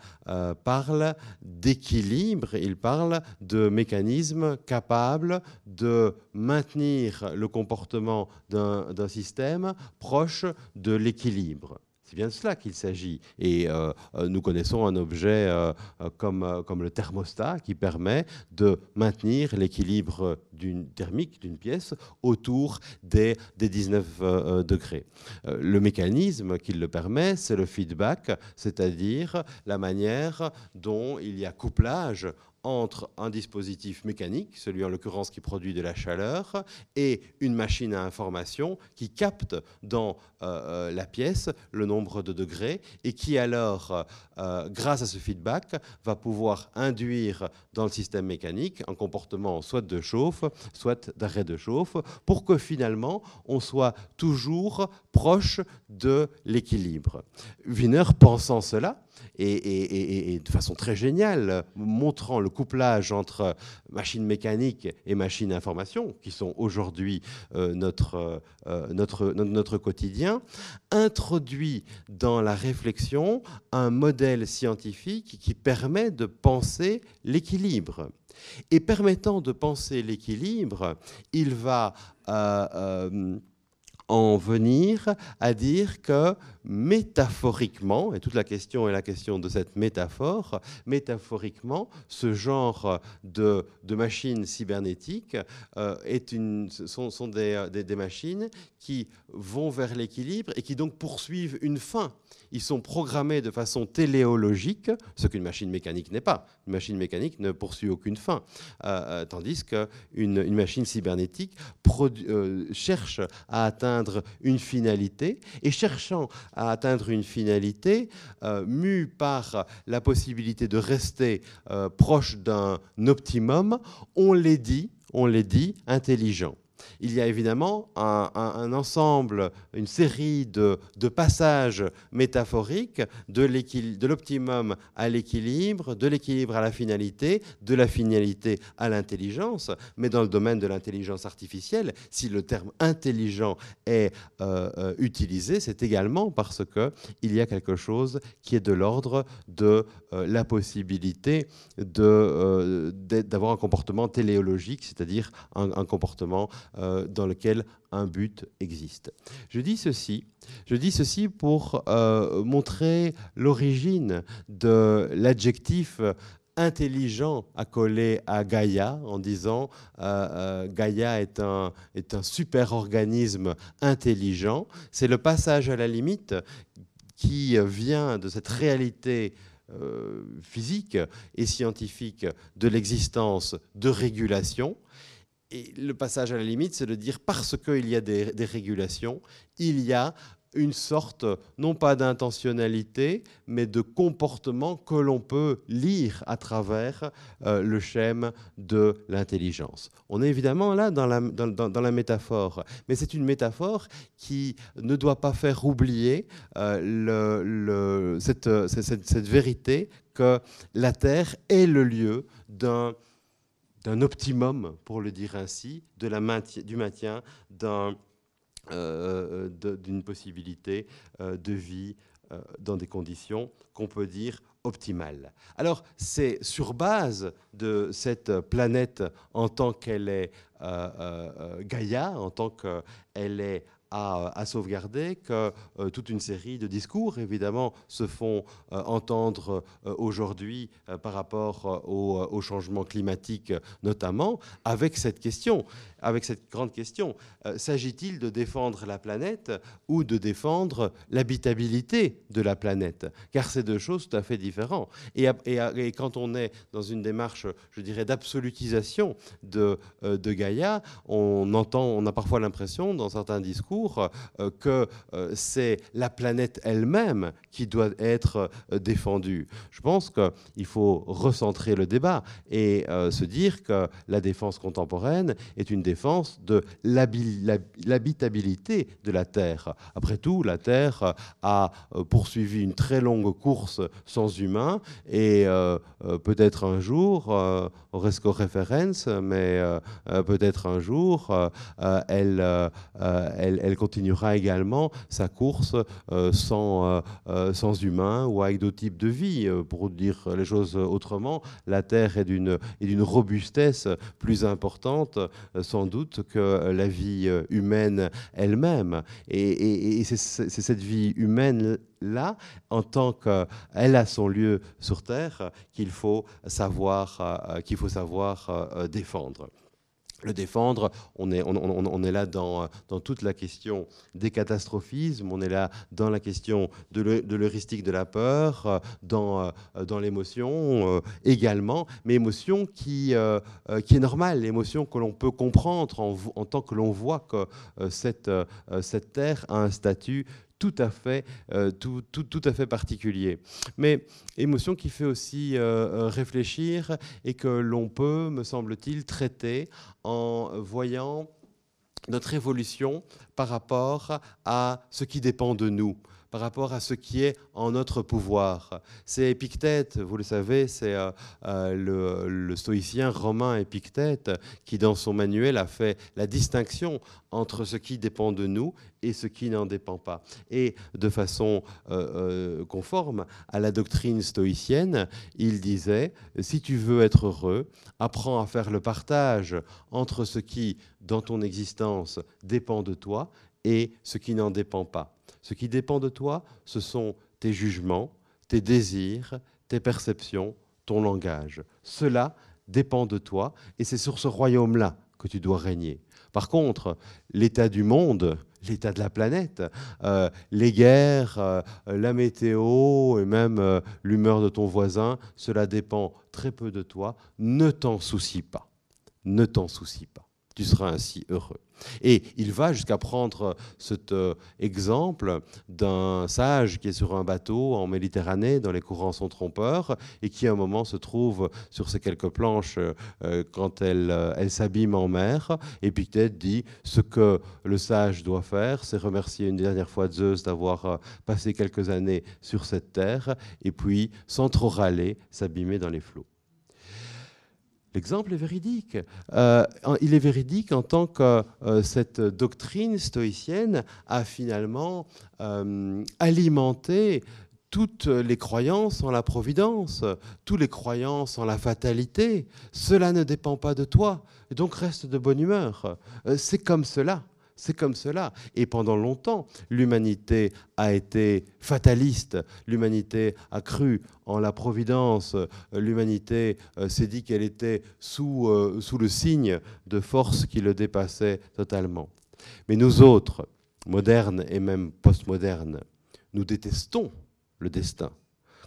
parle d'équilibre, il parle de mécanismes capables de maintenir le comportement d'un système proche de l'équilibre. C'est bien de cela qu'il s'agit. Et euh, euh, nous connaissons un objet euh, comme, le thermostat qui permet de maintenir l'équilibre thermique d'une pièce autour des, des 19 degrés. le mécanisme qui le permet, c'est le feedback, c'est-à-dire la manière dont il y a couplage entre un dispositif mécanique, celui en l'occurrence qui produit de la chaleur, et une machine à information qui capte dans euh, euh, la pièce le nombre de degrés et qui alors, euh, grâce à ce feedback, va pouvoir induire dans le système mécanique un comportement soit de chauffe, soit d'arrêt de chauffe, pour que finalement on soit toujours proche de l'équilibre. Wiener, pensant cela, et, de façon très géniale, montrant le couplage entre machine mécanique et machine information, qui sont aujourd'hui euh, notre, euh, notre, notre quotidien, introduit dans la réflexion un modèle scientifique qui permet de penser l'équilibre. Et permettant de penser l'équilibre, il va euh, en venir à dire que métaphoriquement, et toute la question est la question de cette métaphore, métaphoriquement, ce genre de, machines cybernétiques euh, sont, des, machines qui vont vers l'équilibre et qui donc poursuivent une fin. Ils sont programmés de façon téléologique, ce qu'une machine mécanique n'est pas. Une machine mécanique ne poursuit aucune fin, euh, euh tandis qu'une une machine cybernétique cherche à atteindre une finalité et cherchant atteindre une finalité, euh, par la possibilité de rester euh, proche d'un optimum, on les dit, on les dit intelligent il y a évidemment un, ensemble, une série de, passages métaphoriques de l'optimum à l'équilibre, de l'équilibre à la finalité, de la finalité à l'intelligence. Mais dans le domaine de l'intelligence artificielle, si le terme intelligent est euh, euh, utilisé, c'est également parce qu'il y a quelque chose qui est de l'ordre de euh, la possibilité d'avoir un comportement téléologique, c'est-à-dire un, un, comportement euh, dans lequel un but existe. Je dis ceci, je dis ceci pour euh, montrer l'origine de l'adjectif intelligent accolé à Gaïa en disant euh, Gaïa est un, est un super organisme intelligent. C'est le passage à la limite qui vient de cette réalité physique et scientifique de l'existence de régulation et le passage à la limite, c'est de dire parce qu'il y a des, régulations, il y a une sorte, non pas d'intentionnalité, mais de comportement que l'on peut lire à travers euh, le schème de l'intelligence. On est évidemment là dans la, métaphore, mais c'est une métaphore qui ne doit pas faire oublier euh, cette vérité que la Terre est le lieu d'un d'un optimum, pour le dire ainsi, du maintien euh, d'une possibilité euh, de vie euh, dans des conditions qu'on peut dire optimales. Alors c'est sur base de cette planète en tant qu'elle est Gaïa, en tant qu'elle est à, sauvegarder que euh, toute une série de discours, évidemment, se font euh, entendre euh, aujourd'hui par rapport au, changement climatique, notamment, avec cette question, avec cette grande question. S'agit-il de défendre la planète ou de défendre l'habitabilité de la planète? Car c'est deux choses tout à fait différentes. Et, et, quand on est dans une démarche, je dirais, d'absolutisation de, de Gaïa, on entend, on a parfois l'impression, dans certains discours, retour que c'est la planète elle-même qui doit être défendue. Je pense qu'il faut recentrer le débat et se dire que la défense contemporaine est une défense de l'habitabilité de la Terre. Après tout, la Terre a poursuivi une très longue course sans humains et peut-être un jour, Resco Reference, mais peut-être un jour, elle, continuera également sa course sans, sans humains ou avec d'autres types de vie. Pour dire les choses autrement, la Terre est d'une robustesse plus importante, sans doute, que la vie humaine elle-même. Et, c'est cette vie humaine-là, en tant qu'elle a son lieu sur Terre, qu'il faut savoir, qu'il faut savoir défendre le défendre. On est, là dans, toute la question des catastrophismes, on est là dans la question de l'heuristique de la peur, dans, dans l'émotion euh, également, mais émotion qui, euh, est normale, l'émotion que l'on peut comprendre en, tant que l'on voit que euh, cette, cette terre a un statut tout à fait, euh, tout, à fait particulier. Mais émotion qui fait aussi euh, euh, réfléchir et que l'on peut, me semble-t-il, traiter en voyant notre évolution par rapport à ce qui dépend de nous par rapport à ce qui est en notre pouvoir. C'est Épictète, vous le savez, c'est euh, euh, le, stoïcien romain Épictète qui, dans son manuel, a fait la distinction entre ce qui dépend de nous et ce qui n'en dépend pas. Et de façon euh, conforme à la doctrine stoïcienne, il disait, si tu veux être heureux, apprends à faire le partage entre ce qui, dans ton existence, dépend de toi et ce qui n'en dépend pas. Ce qui dépend de toi, ce sont tes jugements, tes désirs, tes perceptions, ton langage. Cela dépend de toi et c'est sur ce royaume-là que tu dois régner. Par contre, l'état du monde, l'état de la planète, euh, les guerres, euh, la météo et même euh, l'humeur de ton voisin, cela dépend très peu de toi. Ne t'en soucie pas. Ne t'en soucie pas tu seras ainsi heureux. Et il va jusqu'à prendre cet euh, exemple d'un sage qui est sur un bateau en Méditerranée, dont les courants sont trompeurs, et qui à un moment se trouve sur ces quelques planches euh, quand elle, euh, elle s'abîme en mer. Et Pictet dit ce que le sage doit faire, c'est remercier une dernière fois Zeus d'avoir passé quelques années sur cette terre, et puis, sans trop râler, s'abîmer dans les flots. L'exemple est véridique. Euh, il est véridique en tant que euh, cette doctrine stoïcienne a finalement euh, alimenté toutes les croyances en la providence, toutes les croyances en la fatalité. Cela ne dépend pas de toi, donc reste de bonne humeur. C'est comme cela. C'est comme cela. Et pendant longtemps, l'humanité a été fataliste, l'humanité a cru en la providence, l'humanité euh, s'est dit qu'elle était sous, euh, sous le signe de forces qui le dépassaient totalement. Mais nous autres, modernes et même postmodernes, nous détestons le destin.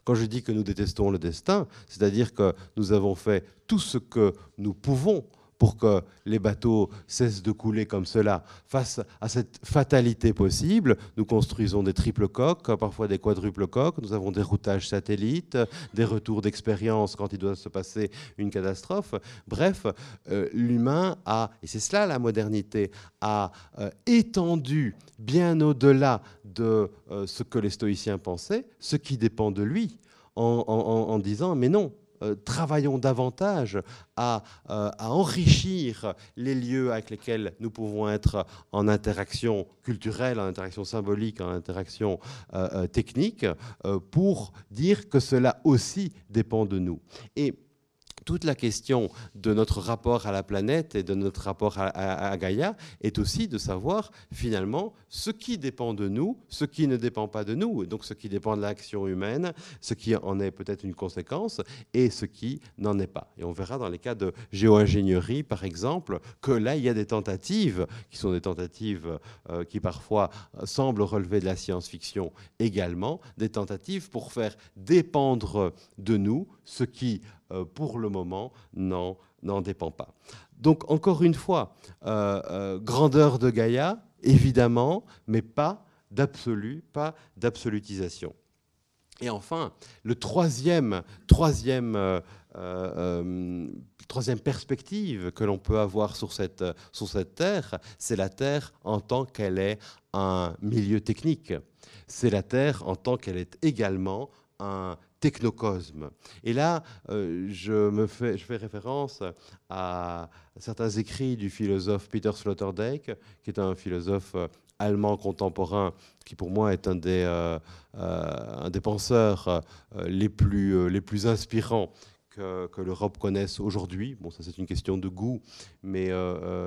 Quand je dis que nous détestons le destin, c'est-à-dire que nous avons fait tout ce que nous pouvons pour que les bateaux cessent de couler comme cela. Face à cette fatalité possible, nous construisons des triples coques, parfois des quadruples coques, nous avons des routages satellites, des retours d'expérience quand il doit se passer une catastrophe. Bref, euh, l'humain a, et c'est cela la modernité, a euh, étendu bien au-delà de euh, ce que les stoïciens pensaient, ce qui dépend de lui, en disant, mais non, euh, travaillons davantage à, euh, à, enrichir les lieux avec lesquels nous pouvons être en interaction culturelle, en interaction symbolique, en interaction euh, technique, pour dire que cela aussi dépend de nous. Toute la question de notre rapport à la planète et de notre rapport à, Gaïa est aussi de savoir finalement ce qui dépend de nous, ce qui ne dépend pas de nous, donc ce qui dépend de l'action humaine, ce qui en est peut-être une conséquence et ce qui n'en est pas. Et on verra dans les cas de géo-ingénierie, par exemple, que là, il y a des tentatives qui sont des tentatives euh, qui parfois semblent relever de la science-fiction également, des tentatives pour faire dépendre de nous ce qui pour le moment, n'en dépend pas. Donc, encore une fois, euh, euh, grandeur de Gaïa, évidemment, mais pas d'absolu, pas d'absolutisation. Et enfin, le troisième, troisième, euh, euh, troisième perspective que l'on peut avoir sur cette, sur cette Terre, c'est la Terre en tant qu'elle est un milieu technique. C'est la Terre en tant qu'elle est également un technocosme. Et là, euh, je, me fais, je fais référence à certains écrits du philosophe Peter Sloterdijk, qui est un philosophe allemand contemporain, qui pour moi est un des, euh, euh, un des penseurs euh, les, plus, les plus inspirants que, que l'Europe connaisse aujourd'hui. Bon, ça c'est une question de goût, mais,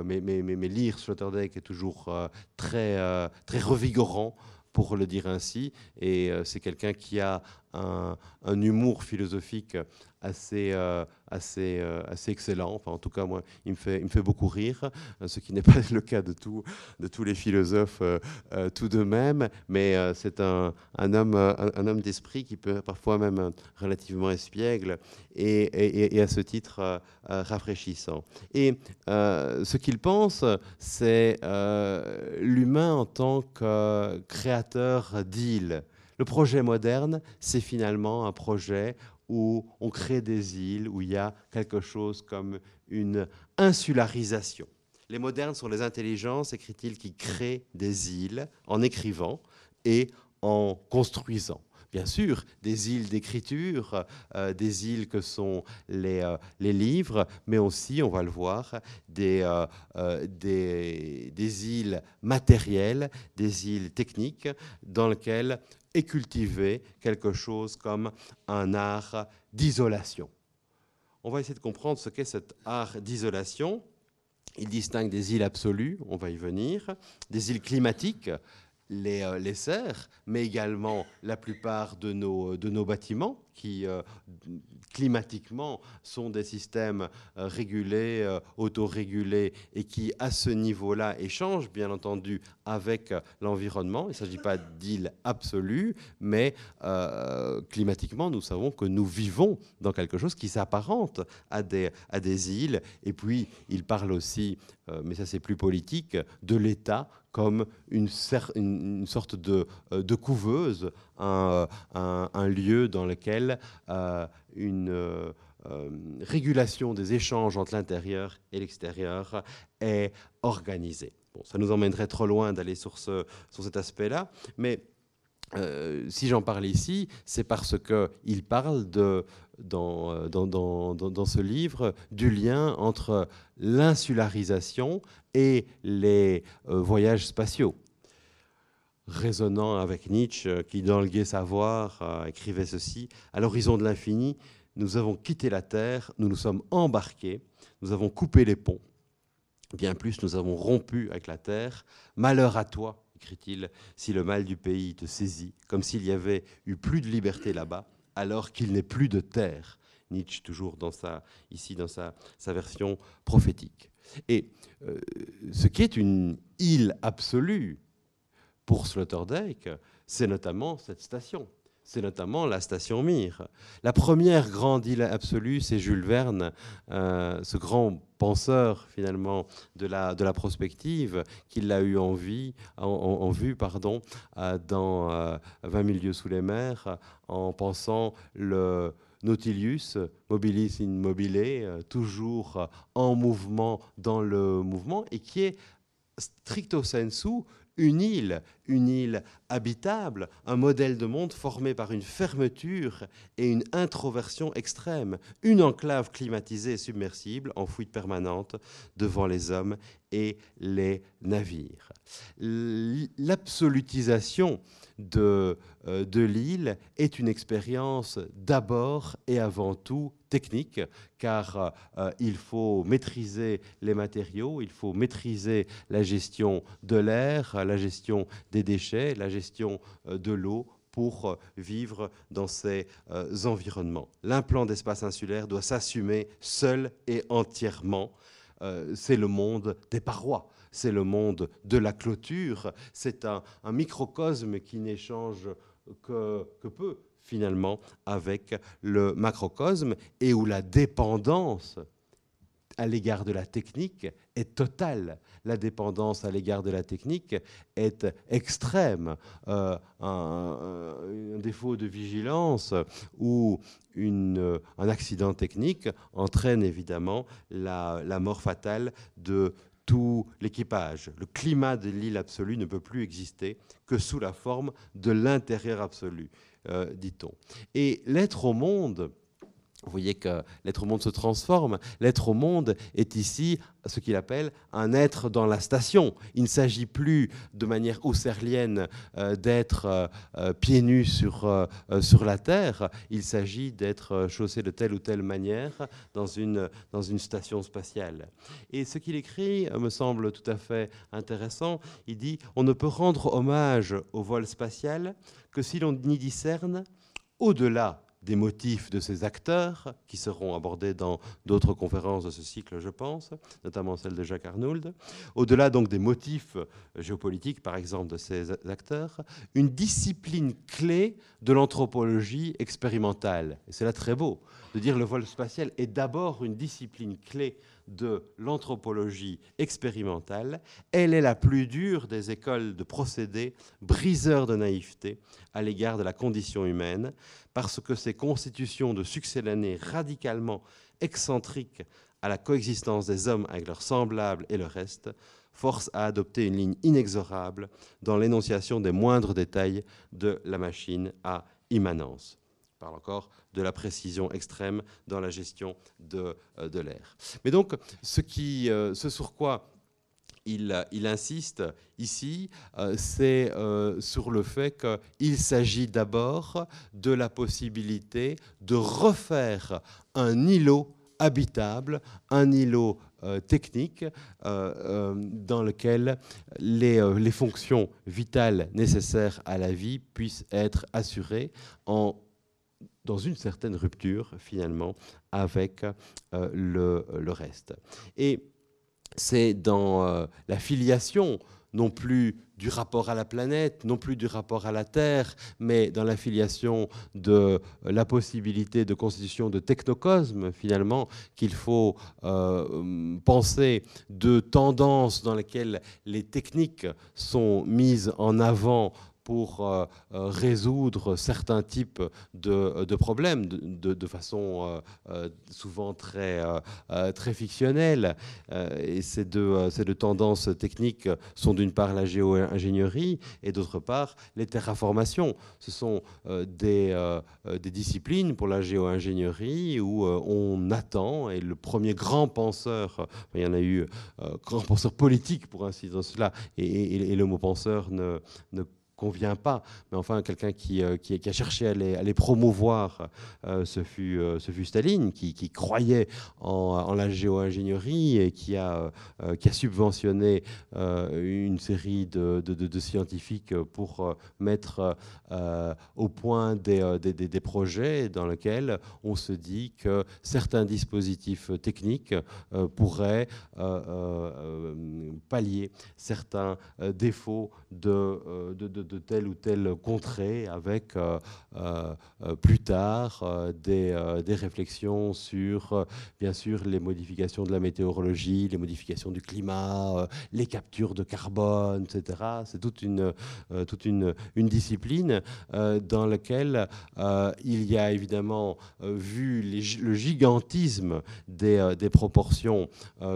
mais, mais, mais, lire Sloterdijk est toujours très, très revigorant pour le dire ainsi, et c'est quelqu'un qui a un, humour philosophique assez, euh, assez, euh, assez excellent. Enfin, en tout cas, moi, il me fait, il me fait beaucoup rire, euh, ce qui n'est <laughs> pas le cas de, tout, de tous les philosophes tout de même. Mais c'est un, un, homme, un, homme d'esprit qui peut parfois même relativement espiègle et, et, à ce titre rafraîchissant. Et ce qu'il pense, c'est l'humain en tant que créateur d'îles. Le projet moderne, c'est finalement un projet où on crée des îles, où il y a quelque chose comme une insularisation. Les modernes sont les intelligences, écrit-il, qui créent des îles en écrivant et en construisant. Bien sûr, des îles d'écriture, euh, des îles que sont les, euh, les, livres, mais aussi, on va le voir, des, euh, des, des îles matérielles, des îles techniques, dans lesquelles et cultiver quelque chose comme un art d'isolation. On va essayer de comprendre ce qu'est cet art d'isolation. Il distingue des îles absolues, on va y venir, des îles climatiques, les, euh, les, serres, mais également la plupart de nos, de nos bâtiments qui euh, climatiquement sont des systèmes euh, régulés, euh, autorégulés et qui à ce niveau-là échangent bien entendu avec l'environnement. Il ne s'agit pas d'îles absolues, mais climatiquement nous savons que nous vivons dans quelque chose qui s'apparente à des, à des îles. Et puis il parle aussi, mais ça c'est plus politique, de l'État comme une, une, sorte de, de couveuse, un, un, lieu dans lequel euh, une euh, régulation des échanges entre l'intérieur et l'extérieur est organisée. Bon, ça nous emmènerait trop loin d'aller sur, ce, sur cet aspect-là, mais euh, si j'en parle ici, c'est parce qu'il parle de, dans, dans, dans, dans, ce livre du lien entre l'insularisation et les voyages spatiaux résonnant avec Nietzsche, euh, qui, dans le gai savoir, euh, écrivait ceci À l'horizon de l'infini, nous avons quitté la terre, nous nous sommes embarqués, nous avons coupé les ponts. Bien plus, nous avons rompu avec la terre. Malheur à toi, écrit-il, si le mal du pays te saisit, comme s'il y avait eu plus de liberté là-bas, alors qu'il n'est plus de terre. Nietzsche, toujours dans sa, ici dans sa, sa version prophétique. Et euh, ce qui est une île absolue, pour Sloterdijk, c'est notamment cette station. C'est notamment la station Mir. La première grande île absolue, c'est Jules Verne, euh, ce grand penseur finalement de la, de la prospective, qu'il a eu en, vue pardon, euh, dans 20 euh, milieux sous les mers, en pensant le, Nautilus, mobilis in mobile, toujours en mouvement dans le mouvement, et qui est stricto sensu une île, une île habitable, un modèle de monde formé par une fermeture et une introversion extrême, une enclave climatisée et submersible en fuite permanente devant les hommes et les navires. L'absolutisation de, euh, de l'île est une expérience d'abord et avant tout car euh, il faut maîtriser les matériaux, il faut maîtriser la gestion de l'air, la gestion des déchets, la gestion euh, de l'eau pour vivre dans ces environnements. L'implant d'espace insulaire doit s'assumer seul et entièrement. C'est le monde des parois c'est le monde de la clôture, c'est un, microcosme qui n'échange que, peu finalement avec le macrocosme et où la dépendance à l'égard de la technique est totale. La dépendance à l'égard de la technique est extrême. Euh, un, défaut de vigilance ou un accident technique entraîne évidemment la, mort fatale de tout l'équipage. Le climat de l'île absolue ne peut plus exister que sous la forme de l'intérieur absolu, dit-on. Et l'être au monde vous voyez que l'être au monde se transforme. L'être au monde est ici ce qu'il appelle un être dans la station. Il ne s'agit plus de manière husserlienne euh, d'être euh, euh, pieds nus sur, sur la terre. Il s'agit d'être chaussé de telle ou telle manière dans une, dans une station spatiale. Et ce qu'il écrit me semble tout à fait intéressant. Il dit On ne peut rendre hommage au vol spatial que si l'on y discerne au-delà des motifs de ces acteurs qui seront abordés dans d'autres conférences de ce cycle, je pense, notamment celle de Jacques Arnould. Au-delà donc des motifs géopolitiques, par exemple, de ces acteurs, une discipline clé de l'anthropologie expérimentale. Et c'est là très beau de dire le vol spatial est d'abord une discipline clé de l'anthropologie expérimentale. Elle est la plus dure des écoles de procédés briseurs de naïveté à l'égard de la condition humaine, parce que ces constitutions de succès d'année radicalement excentriques à la coexistence des hommes avec leurs semblables et le reste, forcent à adopter une ligne inexorable dans l'énonciation des moindres détails de la machine à immanence parle encore de la précision extrême dans la gestion de, euh, de l'air. Mais donc, ce, euh, sur quoi il, il, insiste ici, euh, c'est sur le fait qu'il s'agit d'abord de la possibilité de refaire un îlot habitable, un îlot technique dans lequel les, les, fonctions vitales nécessaires à la vie puissent être assurées en dans une certaine rupture finalement avec euh, le, reste. Et c'est dans euh, la filiation non plus du rapport à la planète, non plus du rapport à la Terre, mais dans la filiation de la possibilité de constitution de technocosme, finalement, qu'il faut euh, penser de tendances dans lesquelles les techniques sont mises en avant pour euh, euh, résoudre certains types de, de problèmes de, de, façon euh, souvent très, très fictionnelle. et ces deux, ces deux tendances techniques sont d'une part la géo-ingénierie et d'autre part les terraformations. Ce sont des, des disciplines pour la géo-ingénierie où on attend, et le premier grand penseur, il y en a eu, grand penseur politique pour ainsi dire cela, et, et, le mot penseur ne, ne convient pas, mais enfin quelqu'un qui, euh, a cherché à les, promouvoir, euh, ce, fut, euh, ce fut Staline, qui, croyait en, la géo-ingénierie et qui a, subventionné une série de, scientifiques pour mettre au point des, projets dans lesquels on se dit que certains dispositifs techniques pourraient pallier certains défauts de de telle ou telle contrée avec euh, euh, euh, plus tard des, réflexions sur, bien sûr, les modifications de la météorologie, les modifications du climat, les captures de carbone, etc. C'est toute une discipline dans laquelle il y a évidemment, vu le gigantisme des, des proportions,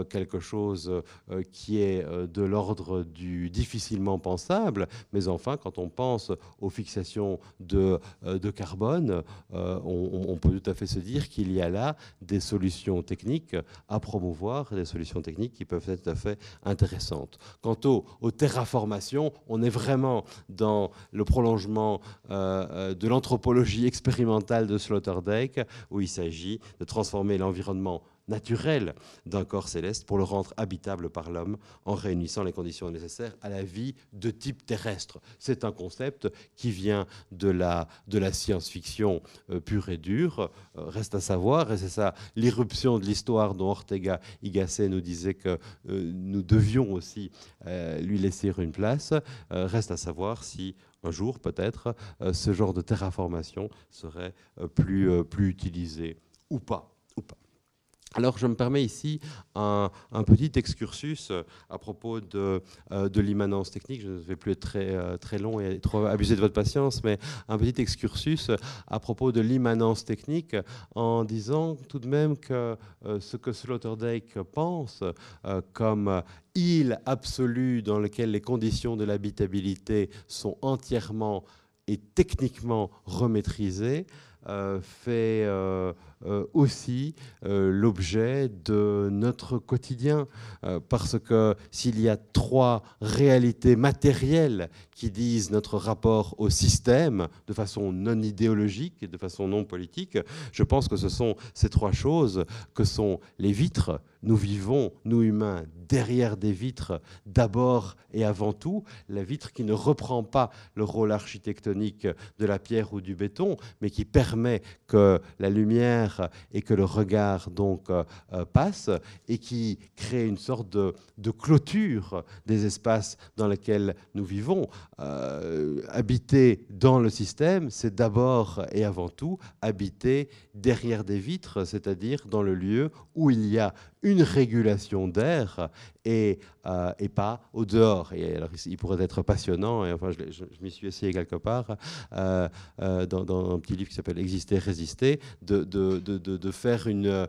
quelque chose qui est de l'ordre du difficilement pensable, mais enfin, quand on pense aux fixations de, euh, carbone, euh, on, peut tout à fait se dire qu'il y a là des solutions techniques à promouvoir, des solutions techniques qui peuvent être tout à fait intéressantes. Quant aux, aux terraformations, on est vraiment dans le prolongement euh, de l'anthropologie expérimentale de Sloterdijk, où il s'agit de transformer l'environnement naturel d'un corps céleste pour le rendre habitable par l'homme en réunissant les conditions nécessaires à la vie de type terrestre. C'est un concept qui vient de la, de la science-fiction euh, pure et dure. Euh, reste à savoir, et c'est ça l'irruption de l'histoire dont Ortega Gasset nous disait que euh, nous devions aussi lui laisser une place. reste à savoir si un jour peut-être ce genre de terraformation serait plus, plus utilisé ou pas. Ou pas. Alors je me permets ici un, petit excursus euh, à propos de, euh, de l'immanence technique. Je ne vais plus être très, euh, très long et abuser de votre patience, mais un petit excursus à propos de l'immanence technique en disant tout de même que ce que Sloterdijk pense comme île absolue dans laquelle les conditions de l'habitabilité sont entièrement et techniquement remaîtrisées fait aussi euh, l'objet de notre quotidien. Euh, parce que s'il y a trois réalités matérielles qui disent notre rapport au système de façon non idéologique et de façon non politique, je pense que ce sont ces trois choses que sont les vitres. Nous vivons, nous humains, derrière des vitres d'abord et avant tout. La vitre qui ne reprend pas le rôle architectonique de la pierre ou du béton, mais qui permet que la lumière et que le regard donc euh, euh, passe et qui crée une sorte de, clôture des espaces dans lesquels nous vivons. Euh, habiter dans le système, c'est d'abord et avant tout habiter derrière des vitres, c'est-à-dire dans le lieu où il y a une régulation d'air et, euh, et, pas au dehors. Et alors, il pourrait être passionnant, et enfin, je, m'y suis essayé quelque part, euh, euh, dans, un petit livre qui s'appelle Exister, résister, de, de faire une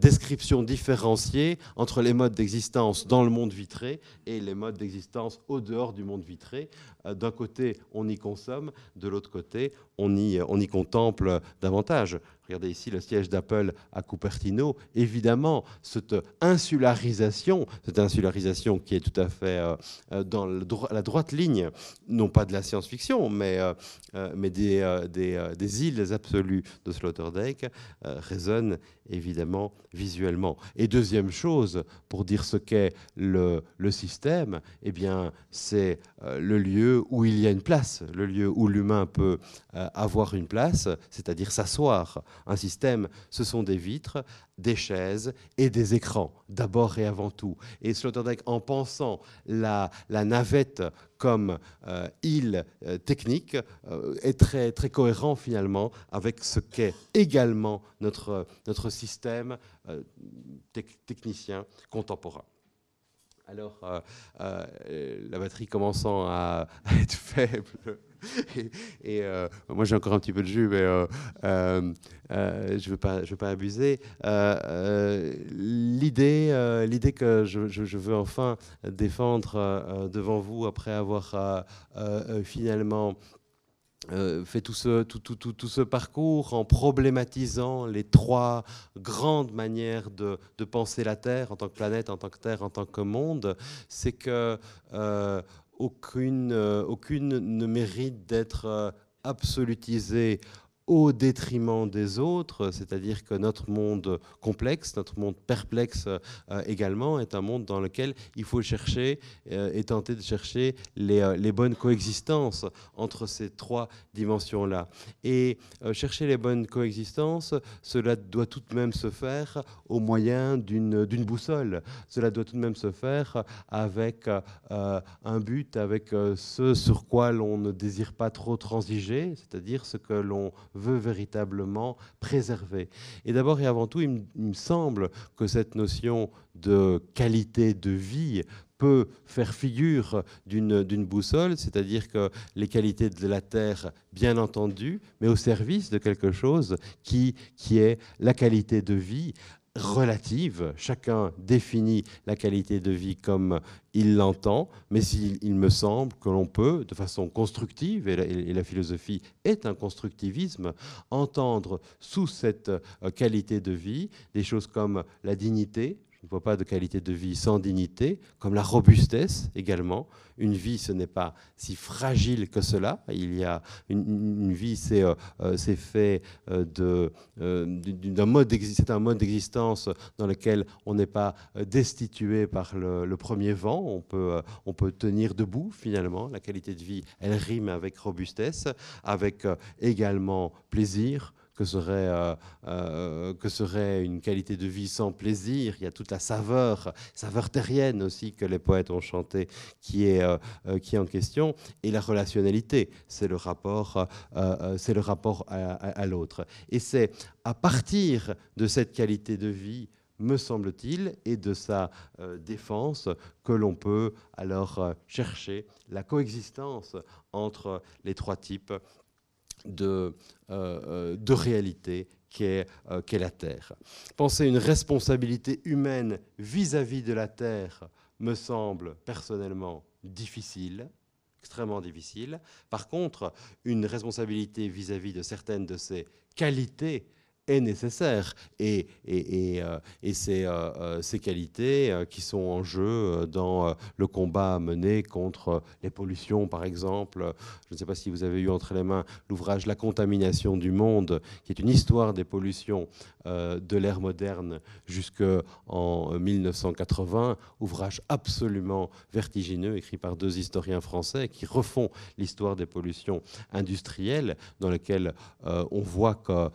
description différenciée entre les modes d'existence dans le monde vitré et les modes d'existence au dehors du monde vitré. D'un côté, on y consomme, de l'autre côté, on y, on y contemple davantage. Regardez ici le siège d'Apple à Cupertino. Évidemment, cette insularisation, cette insularisation qui est tout à fait euh, euh, dans la droite ligne, non pas de la science-fiction, mais, euh, mais des, des, îles absolues de Sloterdijk, résonne évidemment visuellement. Et deuxième chose, pour dire ce qu'est le, système, eh bien, c'est le lieu où il y a une place, le lieu où l'humain peut avoir une place, c'est-à-dire s'asseoir un système, ce sont des vitres, des chaises et des écrans, d'abord et avant tout. Et Sloterdijk, en pensant la, navette comme euh, île euh, technique, euh, est très, très cohérent finalement avec ce qu'est également notre, notre système technicien contemporain. Alors, la batterie commençant à <laughs> être faible, <laughs> et, euh, moi, j'ai encore un petit peu de jus, mais euh, euh, je ne veux, pas, abuser. L'idée l'idée que je, veux enfin défendre devant vous, après avoir finalement fait tout ce, parcours en problématisant les trois grandes manières de, penser la Terre en tant que planète, en tant que Terre, en tant que monde, c'est que aucune ne mérite d'être euh, absolutisée au détriment des autres, c'est-à-dire que notre monde complexe, notre monde perplexe euh, également, est un monde dans lequel il faut chercher euh, et tenter de chercher les, euh, les, bonnes coexistences entre ces trois dimensions-là. Et chercher les bonnes coexistences, cela doit tout de même se faire au moyen d'une boussole. Cela doit tout de même se faire avec un but, avec ce sur quoi l'on ne désire pas trop transiger, c'est-à-dire ce que l'on veut véritablement préserver. Et d'abord et avant tout, il me, semble que cette notion de qualité de vie peut faire figure d'une boussole, c'est-à-dire que les qualités de la Terre, bien entendu, mais au service de quelque chose qui, qui est la qualité de vie relative. Chacun définit la qualité de vie comme il l'entend, mais il, me semble que l'on peut, de façon constructive, et la, philosophie est un constructivisme, entendre sous cette euh, qualité de vie des choses comme la dignité, je ne vois pas de qualité de vie sans dignité, comme la robustesse également. Une vie, ce n'est pas si fragile que cela. Il y a une, vie, c'est euh, euh, fait euh, d'un mode, mode d'existence dans lequel on n'est pas destitué par le, premier vent. On peut tenir debout finalement. La qualité de vie, elle rime avec robustesse, avec également plaisir, que serait, euh, euh, que serait une qualité de vie sans plaisir. Il y a toute la saveur, saveur terrienne aussi que les poètes ont chanté, qui est, euh, qui est en question. Et la relationnalité, c'est le rapport, c'est le rapport à, à l'autre. Et c'est à partir de cette qualité de vie me semble-t-il, et de sa défense que l'on peut alors chercher la coexistence entre les trois types de, de réalité qu'est la Terre. Penser une responsabilité humaine vis-à-vis -vis de la Terre me semble personnellement difficile, extrêmement difficile. Par contre, une responsabilité vis-à-vis de certaines de ses qualités est nécessaire. Et, et, et, euh, c'est euh, euh, ces qualités qui sont en jeu dans le combat mené contre les pollutions, par exemple. Je ne sais pas si vous avez eu entre les mains l'ouvrage La contamination du monde, qui est une histoire des pollutions de l'ère moderne jusqu'en 1980, ouvrage absolument vertigineux, écrit par deux historiens français qui refont l'histoire des pollutions industrielles, dans lequel on voit que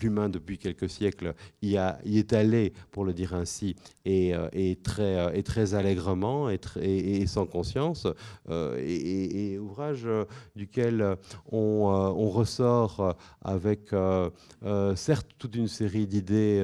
l'humain depuis quelques siècles y, est allé, pour le dire ainsi, et, euh, très, euh, très allègrement et, sans conscience, euh, et, ouvrage duquel on, ressort avec certes toute une série d'idées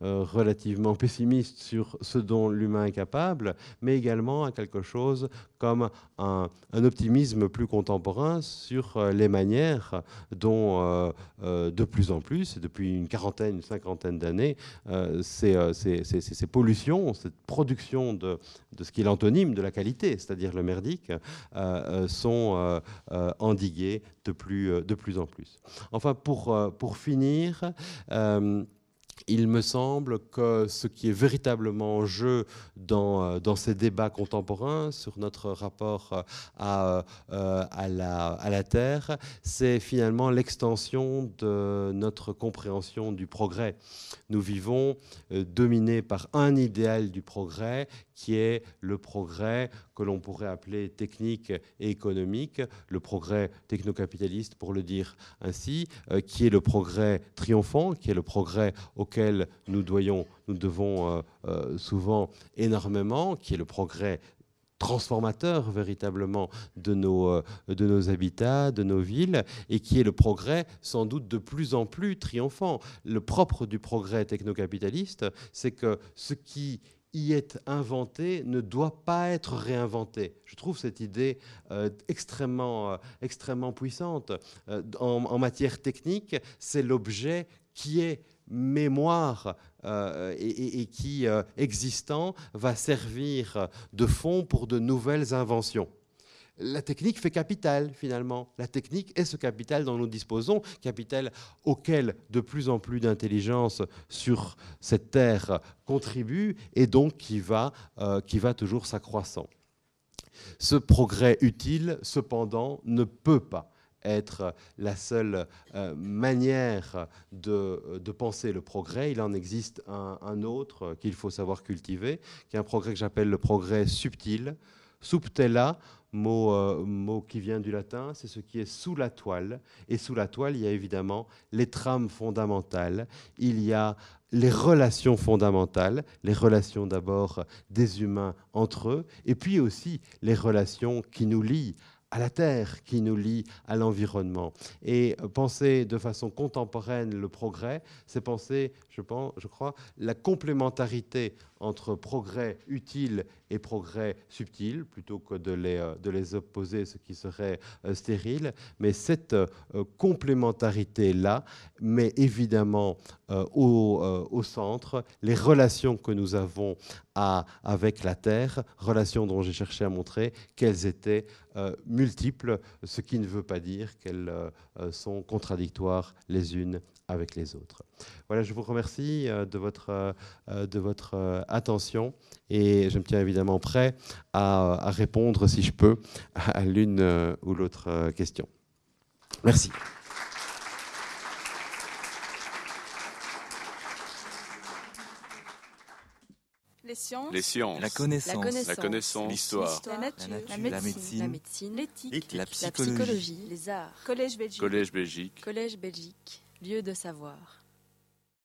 relativement pessimistes sur ce dont l'humain est capable, mais également à quelque chose comme un optimisme plus contemporain sur les manières dont de plus en plus, depuis une quarantaine, une cinquantaine d'années, euh, euh, ces, pollutions, cette production de, ce qui est l'antonyme de la qualité, c'est-à-dire le merdique, euh, sont endiguées de plus, en plus. Enfin, pour finir, il me semble que ce qui est véritablement en jeu dans, euh, ces débats contemporains sur notre rapport euh, euh, à la, Terre, c'est finalement l'extension de notre compréhension du progrès. Nous vivons dominés par un idéal du progrès qui est le progrès que l'on pourrait appeler technique et économique, le progrès technocapitaliste pour le dire ainsi, euh, qui est le progrès triomphant, qui est le progrès auquel nous, devons euh, euh, souvent énormément, qui est le progrès transformateur véritablement de nos, de nos habitats, de nos villes, et qui est le progrès sans doute de plus en plus triomphant. Le propre du progrès technocapitaliste, c'est que ce qui y est inventé ne doit pas être réinventé. Je trouve cette idée euh, extrêmement, euh, extrêmement puissante. Euh, en, matière technique, c'est l'objet qui est mémoire et, et, qui, existant, va servir de fond pour de nouvelles inventions la technique fait capital finalement. La technique est ce capital dont nous disposons, capital auquel de plus en plus d'intelligence sur cette terre contribue et donc qui va, euh, qui va toujours s'accroissant. Ce progrès utile, cependant, ne peut pas être la seule euh, manière de, penser le progrès. Il en existe un, autre qu'il faut savoir cultiver, qui est un progrès que j'appelle le progrès subtil, mot, euh, mot qui vient du latin, c'est ce qui est sous la toile. Et sous la toile, il y a évidemment les trames fondamentales, il y a les relations fondamentales, les relations d'abord des humains entre eux, et puis aussi les relations qui nous lient à la terre qui nous lie à l'environnement. Et penser de façon contemporaine le progrès, c'est penser, je, pense, je crois, la complémentarité entre progrès utile et progrès subtil, plutôt que de les, euh, opposer, ce qui serait euh, stérile. Mais cette euh, complémentarité-là met évidemment au, centre les relations que nous avons avec la Terre, relations dont j'ai cherché à montrer qu'elles étaient multiples, ce qui ne veut pas dire qu'elles sont contradictoires les unes avec les autres. Voilà, je vous remercie euh, de votre, euh, de votre euh, attention et je me tiens évidemment prêt à, répondre, si je peux, à l'une ou l'autre question. Merci. Les sciences, La, connaissance. La connaissance. L'histoire. La, nature. La médecine. L'éthique. La, psychologie. Les arts. Collège Belgique. Collège Belgique. Collège Belgique lieu de savoir.